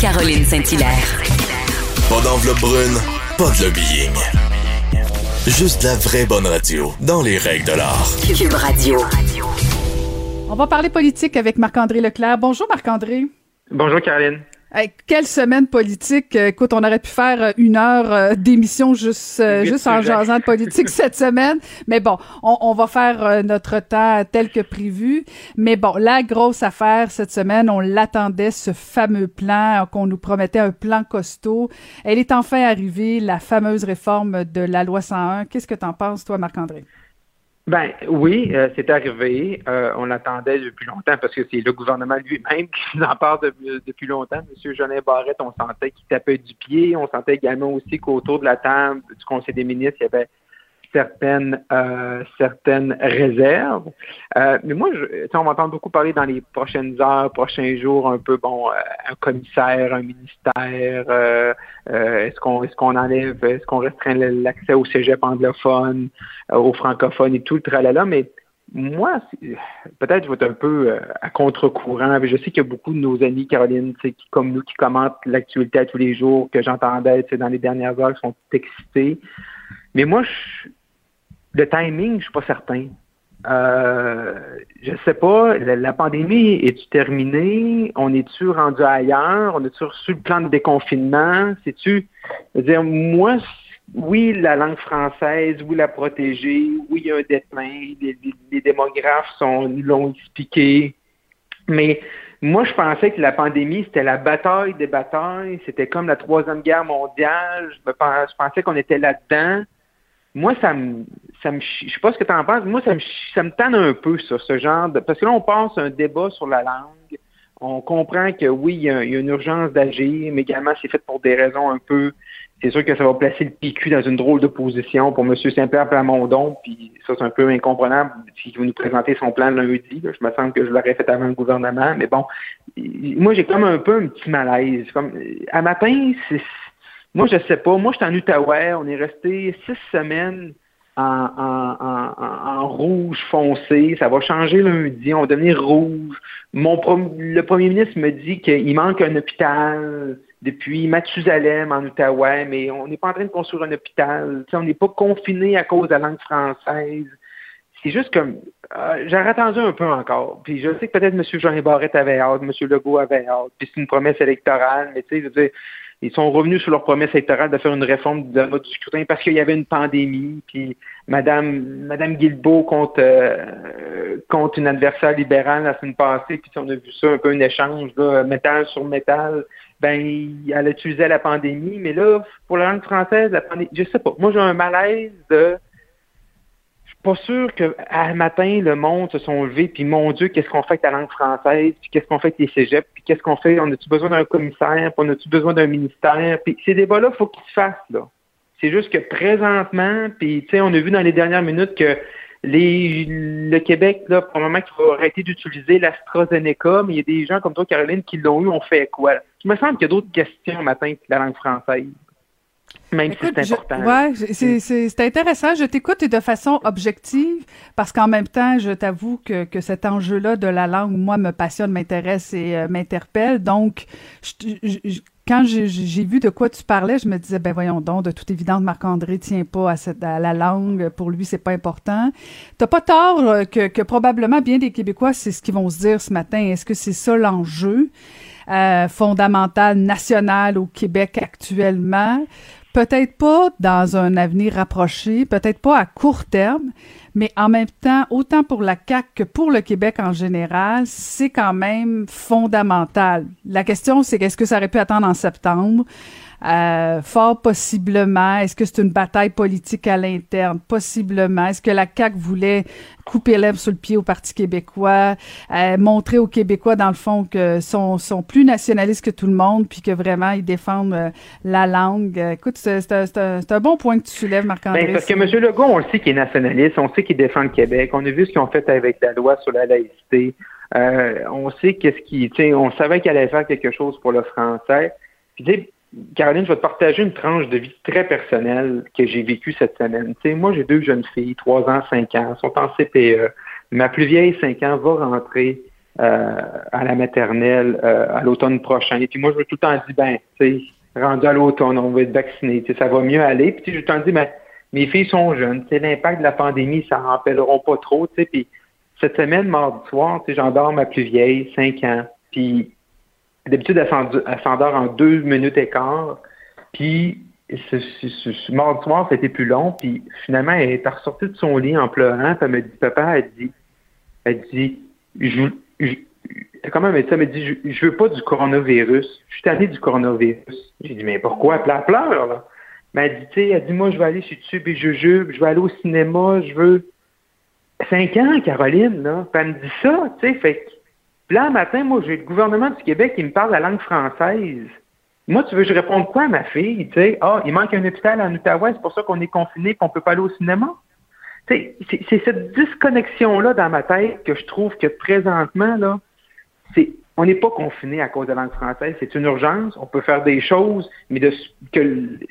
Caroline Saint-Hilaire. Pas d'enveloppe brune, pas de lobbying. Juste la vraie bonne radio, dans les règles de l'art. Cube Radio. On va parler politique avec Marc-André Leclerc. Bonjour Marc-André. Bonjour Caroline. Hey, quelle semaine politique. Euh, Écoute, on aurait pu faire euh, une heure euh, d'émission juste, juste en jasant de politique cette semaine. Mais bon, on, on va faire notre temps tel que prévu. Mais bon, la grosse affaire cette semaine, on l'attendait, ce fameux plan, qu'on nous promettait un plan costaud. Elle est enfin arrivée, la fameuse réforme de la loi 101. Qu'est-ce que t'en penses, toi, Marc-André? Ben oui, euh, c'est arrivé. Euh, on l'attendait depuis longtemps parce que c'est le gouvernement lui-même qui en parle de- depuis longtemps. Monsieur Jolin Barrette, on sentait qu'il tapait du pied. On sentait également aussi qu'autour de la table du Conseil des ministres, il y avait certaines euh, certaines réserves. Euh, mais moi, je, on va entendre beaucoup parler dans les prochaines heures, prochains jours, un peu bon, euh, un commissaire, un ministère. euh, euh, est-ce qu'on est-ce qu'on enlève, est-ce qu'on restreint l'accès au cégep anglophone, euh, aux francophones et tout le tralala, mais moi, peut-être je vais être un peu à contre-courant. Je sais qu'il y a beaucoup de nos amis, Caroline, qui, comme nous, qui commentent l'actualité à tous les jours, que j'entendais dans les dernières heures, qui sont excités. Mais moi, je, le timing, je suis pas certain. Euh, je sais pas, la, pandémie est-tu terminée? On est-tu rendu ailleurs? On est-tu reçu le plan de déconfinement? C'est-tu, dire, moi, oui, la langue française, oui, la protéger, oui, il y a un déclin, les, démographes sont, l'ont expliqué, mais moi, je pensais que la pandémie, c'était la bataille des batailles, c'était comme la Troisième Guerre mondiale, je pensais qu'on était là-dedans. Moi, ça me, ça me, je sais pas ce que tu en penses, moi, ça me, ça me tanne un peu, ça, ce genre de, parce que là, on passe un débat sur la langue, on comprend que oui, il y a, une urgence d'agir, mais également, c'est fait pour des raisons un peu, c'est sûr que ça va placer le PQ dans une drôle de position pour M. Saint-Pierre Plamondon, puis ça, c'est un peu incomprenable, puis il va nous présenter son plan lundi, là. je me sens que je l'aurais fait avant le gouvernement, mais bon, moi, j'ai comme un peu un petit malaise, comme, à matin, c'est, moi, je sais pas. Moi, je suis en Outaouais. On est resté six semaines en, rouge foncé. Ça va changer lundi. On va devenir rouge. Mon le premier ministre me dit qu'il manque un hôpital depuis Mathusalem en Outaouais, mais on n'est pas en train de construire un hôpital. On n'est pas confiné à cause de la langue française. C'est juste comme euh, j'aurais attendu un peu encore. Puis je sais que peut-être M. Jean Barrette avait hâte, M. Legault avait hâte, puis c'est une promesse électorale, mais tu sais, je veux dire, ils sont revenus sur leur promesse électorale de faire une réforme de mode du scrutin parce qu'il y avait une pandémie, puis Madame Madame Guilbeault contre euh, contre une adversaire libérale la semaine passée, puis on a vu ça un peu un échange là, métal sur métal. Ben, elle utilisait la pandémie, mais là, pour la langue française, la pandémie, je sais pas. Moi, j'ai un malaise de pas sûr que à matin, le monde se sont levés, puis mon Dieu, qu'est-ce qu'on fait avec la langue française, puis qu'est-ce qu'on fait avec les cégeps, puis qu'est-ce qu'on fait, on a-tu besoin d'un commissaire, puis on a-tu besoin d'un ministère, puis ces débats-là, faut qu'ils se fassent, là. C'est juste que présentement, puis tu sais, on a vu dans les dernières minutes que les, le Québec, là, probablement qu'il faut arrêter d'utiliser l'AstraZeneca, mais il y a des gens comme toi, Caroline, qui l'ont eu, on fait quoi? Il me semble qu'il y a d'autres questions matin que la langue française. Même si c'est je- important. ouais, je- c'est- c'est intéressant. Je t'écoute et de façon objective parce qu'en même temps, je t'avoue que, que cet enjeu-là de la langue, moi, me passionne, m'intéresse et euh, m'interpelle. Donc, je- je- je- quand j'ai j'ai vu de quoi tu parlais, je me disais, ben voyons donc, de toute évidence, Marc-André tient pas à, cette, à la langue. Pour lui, c'est pas important. T'as pas tort euh, que, que probablement bien des Québécois, c'est ce qu'ils vont se dire ce matin. Est-ce que c'est ça l'enjeu euh, fondamental national au Québec actuellement? Peut-être pas dans un avenir rapproché, peut-être pas à court terme, mais en même temps, autant pour la CAQ que pour le Québec en général, c'est quand même fondamental. La question, c'est est-ce que ça aurait pu attendre en septembre? Euh, fort possiblement. Est-ce que c'est une bataille politique à l'interne? Possiblement. Est-ce que la CAQ voulait couper l'herbe sur le pied au Parti québécois, euh, montrer aux Québécois, dans le fond, que sont, sont plus nationalistes que tout le monde, puis que vraiment, ils défendent euh, la langue? Écoute, c'est un, un- un bon point que tu soulèves, Marc-André. Ben, parce que M. Legault, on le sait qu'il est nationaliste, on sait qu'il défend le Québec, on a vu ce qu'ils ont fait avec la loi sur la laïcité, Euh, on sait qu'est-ce qui, on savait qu'il allait faire quelque chose pour le français. Puis, Caroline, je vais te partager une tranche de vie très personnelle que j'ai vécue cette semaine. Tu sais, moi, j'ai deux jeunes filles, trois ans, cinq ans, sont en CPE. Ma plus vieille, cinq ans, va rentrer à la maternelle à l'automne prochain. Et puis moi, je me tout le temps dit, ben, tu sais, rendu à l'automne, on va être vacciné, tu sais, ça va mieux aller. Puis je tout le temps dit, ben, mes filles sont jeunes, tu sais, l'impact de la pandémie, ça en rappelleront pas trop, tu sais, puis cette semaine, mardi soir, tu sais, j'endors ma plus vieille, 5 ans, puis d'habitude, elle s'endort en deux minutes et quart, puis ce, ce, mardi soir, c'était plus long, puis finalement, elle est ressortie de son lit en pleurant, puis elle me dit, papa, elle dit, elle dit, je, je dit ça? Elle me dit, je, je veux pas du coronavirus, je suis tanné du coronavirus. J'ai dit, mais pourquoi? Elle pleure, là. Mais elle dit, tu sais, elle dit, moi, je vais aller sur YouTube et je jube, je vais aller au cinéma, je veux. Cinq ans, Caroline, là. Puis elle me dit ça, tu sais, fait que. Là, un matin, moi, j'ai le gouvernement du Québec qui me parle la langue française. Moi, tu veux que je réponde quoi à ma fille? Tu sais, ah, il manque un hôpital en Outaouais, c'est pour ça qu'on est confiné qu'on peut pas aller au cinéma. Tu sais, c'est cette disconnexion-là dans ma tête que je trouve que présentement, là, on n'est pas confiné à cause de la langue française. C'est une urgence. On peut faire des choses, mais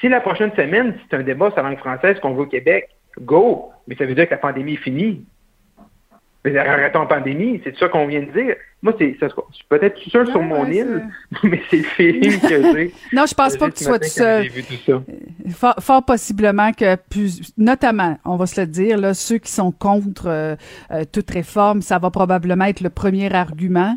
si la prochaine semaine, c'est un débat sur la langue française qu'on veut au Québec, go. Mais ça veut dire que la pandémie est finie. Mais arrêtons la pandémie, c'est ça qu'on vient de dire. Moi, c'est peut-être tout seul sur mon île, mais c'est le feeling que j'ai. non, je pense pas que tu sois tout seul. Fort, possiblement que, notamment, on va se le dire, là, ceux qui sont contre euh, euh, toute réforme, ça va probablement être le premier argument.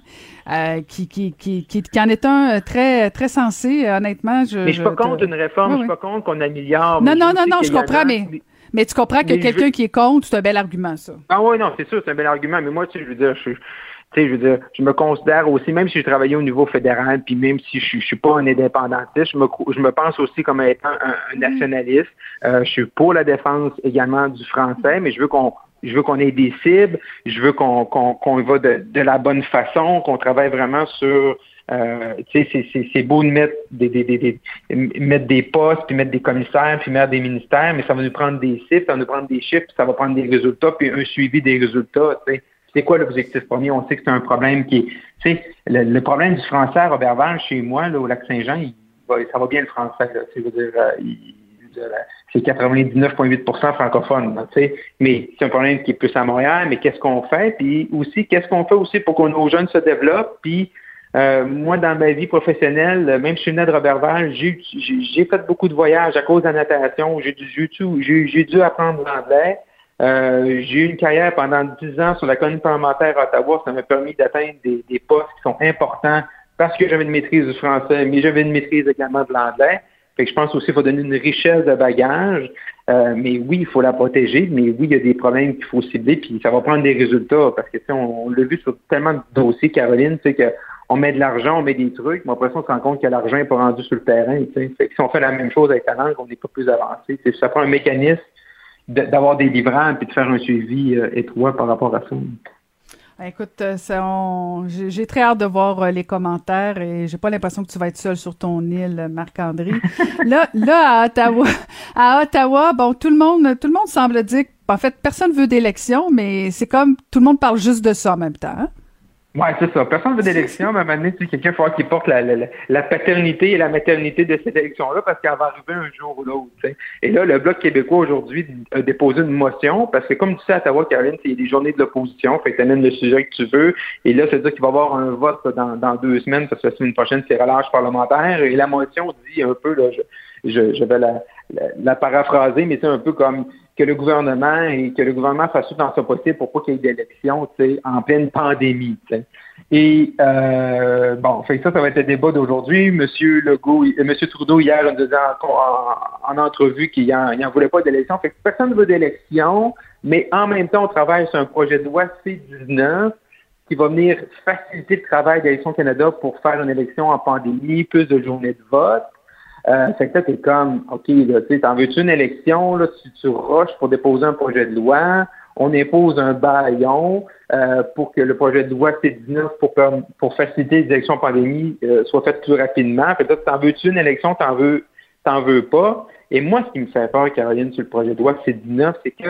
Euh, qui, qui, qui, qui, en est un très, très sensé, honnêtement. Je, mais je suis pas contre une réforme, je suis pas contre qu'on améliore. Non, non, non, non, je comprends, mais mais tu comprends que quelqu'un qui est contre, c'est un bel argument, ça. Ah oui, non, c'est sûr, c'est un bel argument. Mais moi, tu sais, je veux dire, je, je veux dire, je me considère aussi, même si je travaillais au niveau fédéral, puis même si je, je suis pas un indépendantiste, je me, je me pense aussi comme étant un, mm-hmm. nationaliste. Euh, je suis pour la défense également du français, mais je veux qu'on je veux qu'on ait des cibles, je veux qu'on qu'on qu'on va de, de la bonne façon, qu'on travaille vraiment sur euh, c'est beau de mettre des, des, des, mettre des postes, puis mettre des commissaires, puis mettre des ministères, mais ça va nous prendre des chiffres, ça va nous prendre des chiffres, puis ça va prendre des résultats, puis un suivi des résultats. C'est quoi l'objectif premier? On sait que c'est un problème qui est. Le, le problème du français à Robertval, chez moi, là, au Lac-Saint-Jean, ça va bien le français. Là, dire, euh, c'est 99,8% francophone. mais c'est un problème qui est plus à Montréal, mais qu'est-ce qu'on fait? Puis aussi, qu'est-ce qu'on fait aussi pour que nos jeunes se développent? Puis euh, moi, dans ma vie professionnelle, même si je né de j'ai fait beaucoup de voyages à cause de la natation. J'ai dû, dû apprendre l'anglais. Euh, j'ai eu une carrière pendant dix ans sur la commune parlementaire à Ottawa. Ça m'a permis d'atteindre des, postes qui sont importants parce que j'avais une maîtrise du français, mais j'avais une maîtrise également de l'anglais. Fait que je pense aussi qu'il faut donner une richesse de bagages. Euh, mais oui, il faut la protéger, mais oui, il y a des problèmes qu'il faut cibler, puis ça va prendre des résultats, parce que on, on l'a vu sur tellement de dossiers, Caroline, tu sais, que on met de l'argent, on met des trucs, mais après ça, on se rend compte que l'argent n'est pas rendu sur le terrain. Fait si on fait la même chose avec la langue, on n'est pas plus avancé. ça prend un mécanisme d'avoir des livrants et de faire un suivi euh, étroit par rapport à ça. Ben, écoute, euh, j'ai très hâte de voir euh, les commentaires et j'ai pas l'impression que tu vas être seul sur ton île, Marc-André. là, là, à Ottawa, à Ottawa, bon, tout le monde, tout le monde semble dire en fait, personne veut d'élection, mais c'est comme tout le monde parle juste de ça en même temps. Hein? Oui, c'est ça. Personne ne veut d'élection, mais à un moment donné, quelqu'un faut qui porte la, la, la, paternité et la maternité de cette élection-là parce qu'elle va arriver un jour ou l'autre. Et là, le Bloc québécois aujourd'hui a déposé une motion parce que, comme tu sais, à Ottawa, Caroline, c'est des journées de l'opposition. Fait que tu amènes le sujet que tu veux. Et là, c'est-à-dire qu'il va y avoir un vote dans, dans deux semaines parce que la semaine prochaine, c'est relâche parlementaire. Et la motion dit un peu, là, je, je, je vais la, la, paraphraser, mais c'est un peu comme que le gouvernement et que le gouvernement fasse tout dans son possible pour pas qu'il y ait d'élections en pleine pandémie. Et euh, bon, fait ça, ça va être le débat d'aujourd'hui. Monsieur Legault, euh, Monsieur Trudeau hier nous disait en, en, entrevue qu'il n'en voulait pas d'élection. Fait que personne ne veut d'élection, mais en même temps, on travaille sur un projet de loi C-19 qui va venir faciliter le travail d'Élection Canada pour faire une élection en pandémie, plus de journées de vote. Euh, fait que là, t'es comme, OK, là, tu t'en veux-tu une élection, là, tu, tu rushes pour déposer un projet de loi, on impose un baillon euh, pour que le projet de loi C19 pour, pour faciliter les élections pandémie euh, soit fait plus rapidement. Fait que t'en veux-tu une élection, t'en veux, t'en veux pas. Et moi, ce qui me fait peur, Caroline, sur le projet de loi C19, c'est que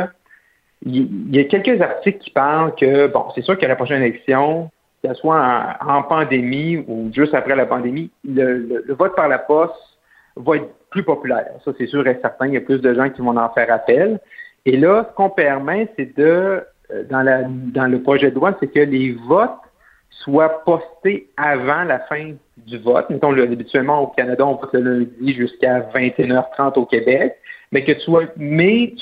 il y, a quelques articles qui parlent que, bon, c'est sûr que la prochaine élection, qu'elle soit en, pandémie ou juste après la pandémie, le vote par la poste va être plus populaire. Ça, c'est sûr et certain. Il y a plus de gens qui vont en faire appel. Et là, ce qu'on permet, c'est de, euh, dans, la, dans le projet de loi, c'est que les votes soit posté avant la fin du vote. Mettons, habituellement au Canada, on vote le lundi jusqu'à 21h30 au Québec, mais que tu sois, mais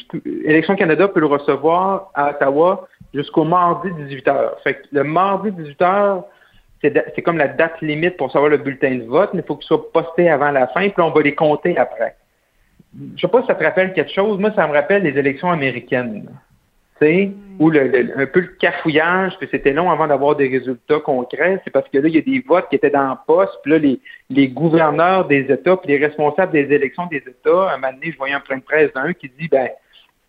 Élection Canada peut le recevoir à Ottawa jusqu'au mardi 18h. Fait que le mardi 18h, c'est comme la date limite pour savoir le bulletin de vote, mais il faut qu'il soit posté avant la fin, puis on va les compter après. Je sais pas si ça te rappelle quelque chose. Moi, ça me rappelle les élections américaines où le, un peu le cafouillage, puis c'était long avant d'avoir des résultats concrets, c'est parce que là, il y a des votes qui étaient dans le poste, puis là, les, les gouverneurs des États, puis les responsables des élections des États, un moment donné, je voyais un plein de presse d'un qui dit, ben,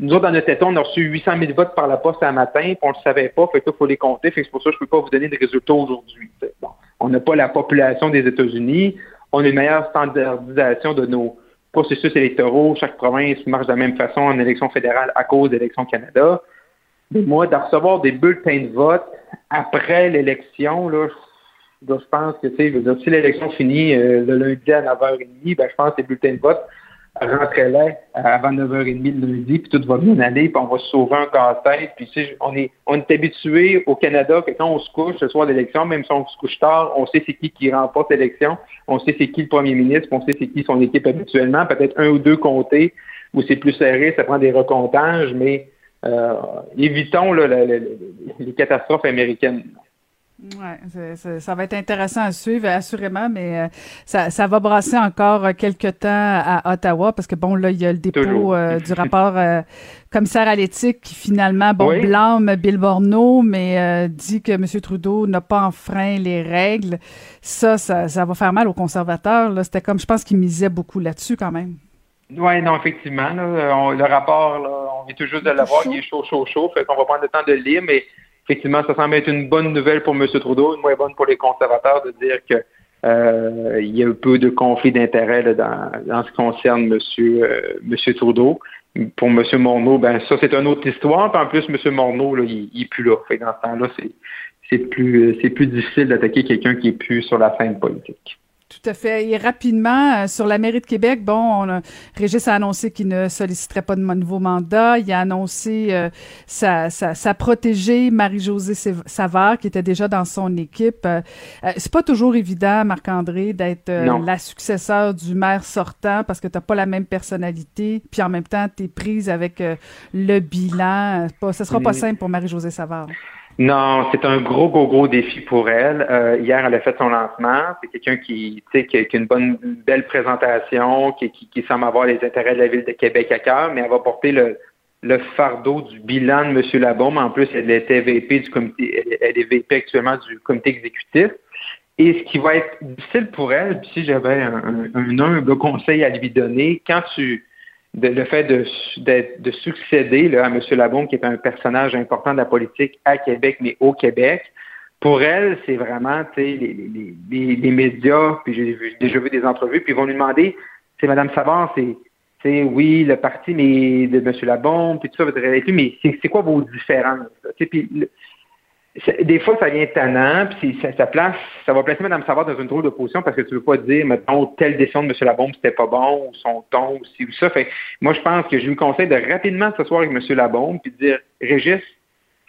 nous autres, dans notre État, on a reçu 800 000 votes par la poste un matin, puis on ne le savait pas, fait que il faut les compter, fait que c'est pour ça que je ne peux pas vous donner des résultats aujourd'hui. Bon, on n'a pas la population des États-Unis, on a une meilleure standardisation de nos processus électoraux, chaque province marche de la même façon en élection fédérale à cause d'élections Canada moi, de recevoir des bulletins de vote après l'élection, là, je pense que, tu sais, si l'élection finit euh, le lundi à 9h30, ben, je pense que les bulletins de vote rentraient là avant 9h30 le lundi, puis tout va bien aller, puis on va se sauver un casse-tête. Puis, on est, on est habitué au Canada que quand on se couche ce soir d'élection, même si on se couche tard, on sait c'est qui qui remporte l'élection, on sait c'est qui le premier ministre, on sait c'est qui son équipe habituellement, peut-être un ou deux comtés où c'est plus serré, ça prend des recomptages, mais euh, évitons les catastrophes américaines. Oui, ça va être intéressant à suivre, assurément, mais euh, ça, ça, va brasser encore quelques temps à Ottawa, parce que bon, là, il y a le dépôt euh, du rapport commissaire à l'éthique qui finalement, bon, blâme Bill Borneau, mais dit que M. Trudeau n'a pas enfreint les règles. Ça, ça, ça va faire mal aux conservateurs. C'était comme, je pense qu'ils misaient beaucoup là-dessus quand même. Oui, non, effectivement. le rapport, on vient tout juste de l'avoir, il est chaud, chaud, chaud. Fait qu'on va prendre le temps de le lire, mais effectivement, ça semble être une bonne nouvelle pour M. Trudeau, une moins bonne pour les conservateurs de dire que euh, il y a un peu de conflit d'intérêt dans, dans, ce qui concerne M. Euh, Trudeau. Pour M. Morneau, ben ça, c'est une autre histoire. Puis en plus, M. Morneau, là, il, n'est plus là. Fait dans ce temps-là, c'est plus, c'est plus difficile d'attaquer quelqu'un qui est plus sur la scène politique. Tout à fait. Et rapidement, euh, sur la mairie de Québec, bon, on a, Régis a annoncé qu'il ne solliciterait pas de nouveau mandat. Il a annoncé euh, sa, sa, protégée, Marie-Josée Savard, qui était déjà dans son équipe. Euh, c'est pas toujours évident, Marc-André, d'être la successeur du maire sortant parce que t'as pas la même personnalité, puis en même temps, tu es prise avec le bilan. Pas, ce sera pas simple pour Marie-Josée Savard. Non, c'est un gros, gros, gros défi pour elle. Euh, hier, elle a fait son lancement. C'est quelqu'un qui, qui, qui, a une bonne, belle présentation, qui, qui, semble avoir les intérêts de la ville de Québec à cœur, mais elle va porter le, le fardeau du bilan de M. Labaume. En plus, elle était VP du comité, elle est VP actuellement du comité exécutif. Et ce qui va être difficile pour elle, si j'avais un, un, un conseil à lui donner, quand tu le fait de, de, succéder là, à M. Labaume, qui est un personnage important de la politique à Québec, mais au Québec, pour elle, c'est vraiment les, les, les, les, médias, puis j'ai déjà vu des entrevues, puis ils vont lui demander, c'est Mme Savard, c'est oui, le parti mais de M. Labaume, puis tout ça, mais c'est quoi vos différences? Des fois, ça vient tannant, puis ça, ça, place, ça va placer Mme Savard dans une drôle de position parce que tu veux pas dire, mettons, telle décision de M. Labombe, c'était pas bon, ou son ton, ou ci ou ça. Fait moi, je pense que je lui conseille de rapidement s'asseoir avec M. Labombe puis de dire, Régis,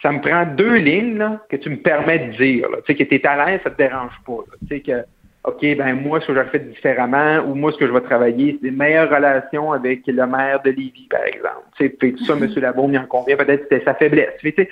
ça me prend deux lignes là, que tu me permets de dire. Tu sais, que tu es à l'aise, ça te dérange pas. Tu sais, que, OK, ben moi, ce que je fais différemment, ou moi, ce que je vais travailler, c'est des meilleures relations avec le maire de Lévis, par exemple. Tu sais, tout ça, M. Labombe, il en convient, peut-être c'était sa faiblesse. Tu sais,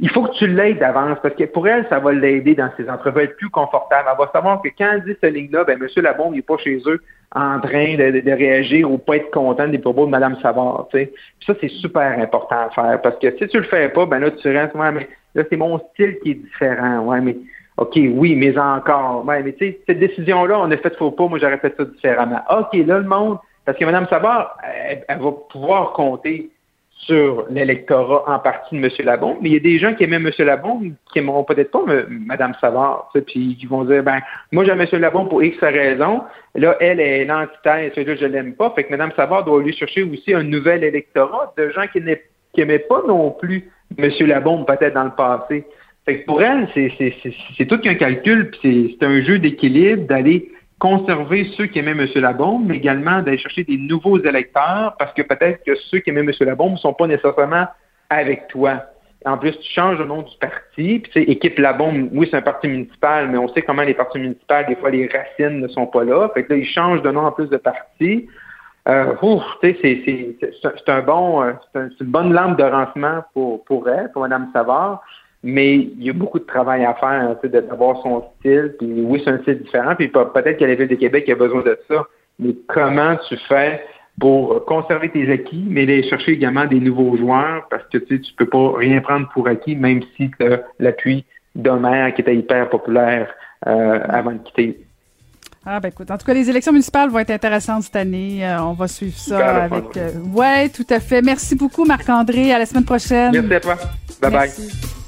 il faut que tu l'aides d'avance parce que pour elle, ça va l'aider dans ses entrevues, être plus confortable. Elle va savoir que quand elle dit cette ligne-là, ben, M. Labombe n'est pas chez eux en train de, réagir ou pas être content des propos de Mme Savard. Tu sais. ça, c'est super important à faire parce que si tu le fais pas, ben là, tu restes, ouais, mais là, c'est mon style qui est différent. Ouais, mais OK, oui, mais encore. Ouais, mais tu sais, cette décision-là, on a fait faux pas, moi j'aurais fait ça différemment. OK, là, le monde, parce que Mme Savard, elle va pouvoir compter sur l'électorat en partie de M. Labombe, mais il y a des gens qui aimaient M. Labombe qui aimeront peut-être pas Mme Savard, puis qui vont dire, ben, moi j'aime M. Labombe pour X raison, là, elle est l'antithèse, là, je l'aime pas, fait que Mme Savard doit lui chercher aussi un nouvel électorat de gens qui n'aimaient pas non plus M. Labombe peut-être dans le passé. Fait que pour elle, c'est tout qu'un calcul, puis c'est un jeu d'équilibre d'aller conserver ceux qui aimaient M. Labombe, mais également d'aller chercher des nouveaux électeurs, parce que peut-être que ceux qui aimaient M. Labombe ne sont pas nécessairement avec toi. En plus, tu changes le nom du parti. Puis, tu sais, Équipe La Bombe, oui, c'est un parti municipal, mais on sait comment les partis municipaux, des fois, les racines ne sont pas là. Fait que là, ils changent de nom en plus de parti. Euh, c'est un bon, euh, une bonne lampe de rancement pour, pour elle, pour Mme Savard, mais il y a beaucoup de travail à faire, d'avoir son style. Puis oui, c'est un style différent, puis peut-être que la Ville de Québec a besoin de ça, mais comment tu fais pour conserver tes acquis, mais aller chercher également des nouveaux joueurs, parce que tu sais, tu peux pas rien prendre pour acquis, même si tu as l'appui d'Homère qui était hyper populaire euh, avant de quitter ah ben écoute, en tout cas, les élections municipales vont être intéressantes cette année. Euh, on va suivre ça avec. Euh, ouais, tout à fait. Merci beaucoup, Marc-André. À la semaine prochaine. Merci à toi. Bye bye.